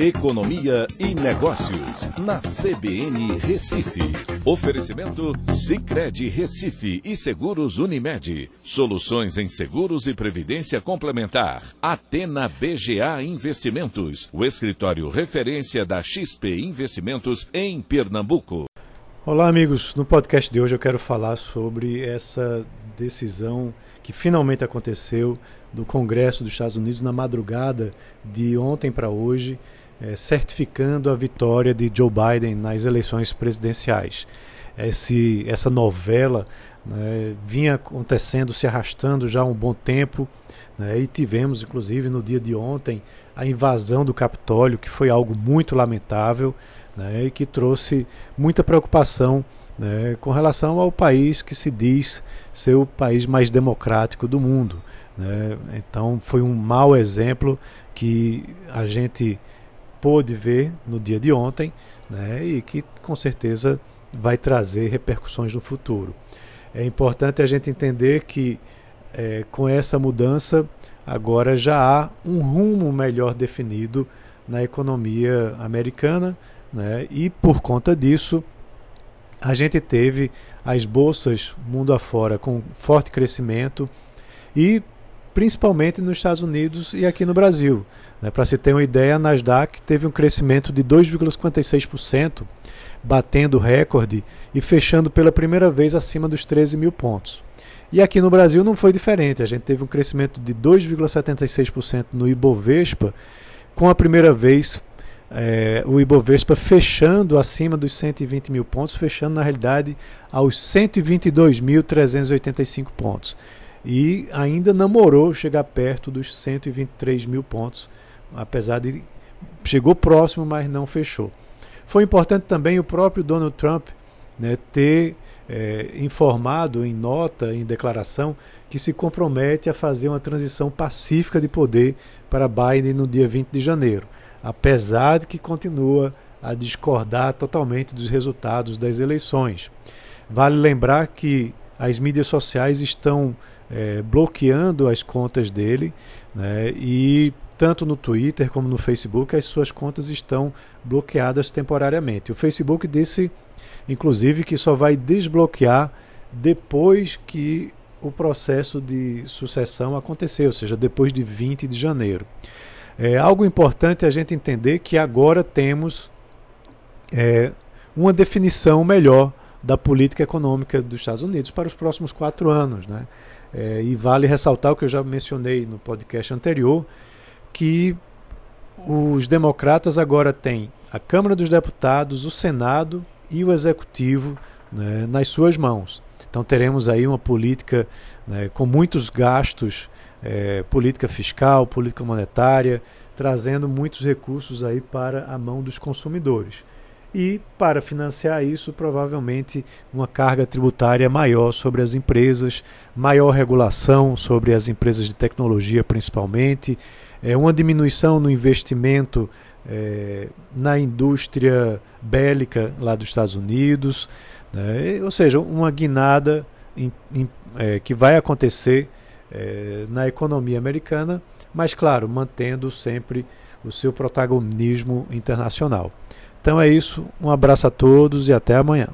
Economia e Negócios, na CBN Recife. Oferecimento Cicred Recife e Seguros Unimed. Soluções em seguros e previdência complementar. Atena BGA Investimentos, o escritório referência da XP Investimentos em Pernambuco. Olá, amigos. No podcast de hoje eu quero falar sobre essa decisão que finalmente aconteceu do Congresso dos Estados Unidos na madrugada de ontem para hoje é, certificando a vitória de Joe Biden nas eleições presidenciais. Esse, essa novela né, vinha acontecendo, se arrastando já há um bom tempo, né, e tivemos, inclusive, no dia de ontem, a invasão do Capitólio, que foi algo muito lamentável né, e que trouxe muita preocupação né, com relação ao país que se diz ser o país mais democrático do mundo. Né. Então, foi um mau exemplo que a gente pôde ver no dia de ontem né, e que com certeza vai trazer repercussões no futuro. É importante a gente entender que é, com essa mudança agora já há um rumo melhor definido na economia americana né, e por conta disso a gente teve as bolsas mundo afora com forte crescimento e principalmente nos Estados Unidos e aqui no Brasil. Né? Para se ter uma ideia, a Nasdaq teve um crescimento de 2,56%, batendo recorde e fechando pela primeira vez acima dos 13 mil pontos. E aqui no Brasil não foi diferente, a gente teve um crescimento de 2,76% no Ibovespa, com a primeira vez é, o Ibovespa fechando acima dos 120 mil pontos, fechando na realidade aos 122.385 pontos e ainda namorou chegar perto dos 123 mil pontos, apesar de chegou próximo, mas não fechou. Foi importante também o próprio Donald Trump né, ter é, informado em nota, em declaração, que se compromete a fazer uma transição pacífica de poder para Biden no dia 20 de janeiro, apesar de que continua a discordar totalmente dos resultados das eleições. Vale lembrar que as mídias sociais estão é, bloqueando as contas dele, né, e tanto no Twitter como no Facebook as suas contas estão bloqueadas temporariamente. O Facebook disse, inclusive, que só vai desbloquear depois que o processo de sucessão acontecer, ou seja, depois de 20 de janeiro. É algo importante a gente entender que agora temos é, uma definição melhor da política econômica dos Estados Unidos para os próximos quatro anos. Né? É, e vale ressaltar o que eu já mencionei no podcast anterior, que os democratas agora têm a Câmara dos Deputados, o Senado e o Executivo né, nas suas mãos. Então teremos aí uma política né, com muitos gastos, é, política fiscal, política monetária, trazendo muitos recursos aí para a mão dos consumidores e, para financiar isso, provavelmente uma carga tributária maior sobre as empresas, maior regulação sobre as empresas de tecnologia, principalmente, é, uma diminuição no investimento é, na indústria bélica lá dos Estados Unidos, né? ou seja, uma guinada em, em, é, que vai acontecer é, na economia americana, mas, claro, mantendo sempre o seu protagonismo internacional. Então é isso, um abraço a todos e até amanhã.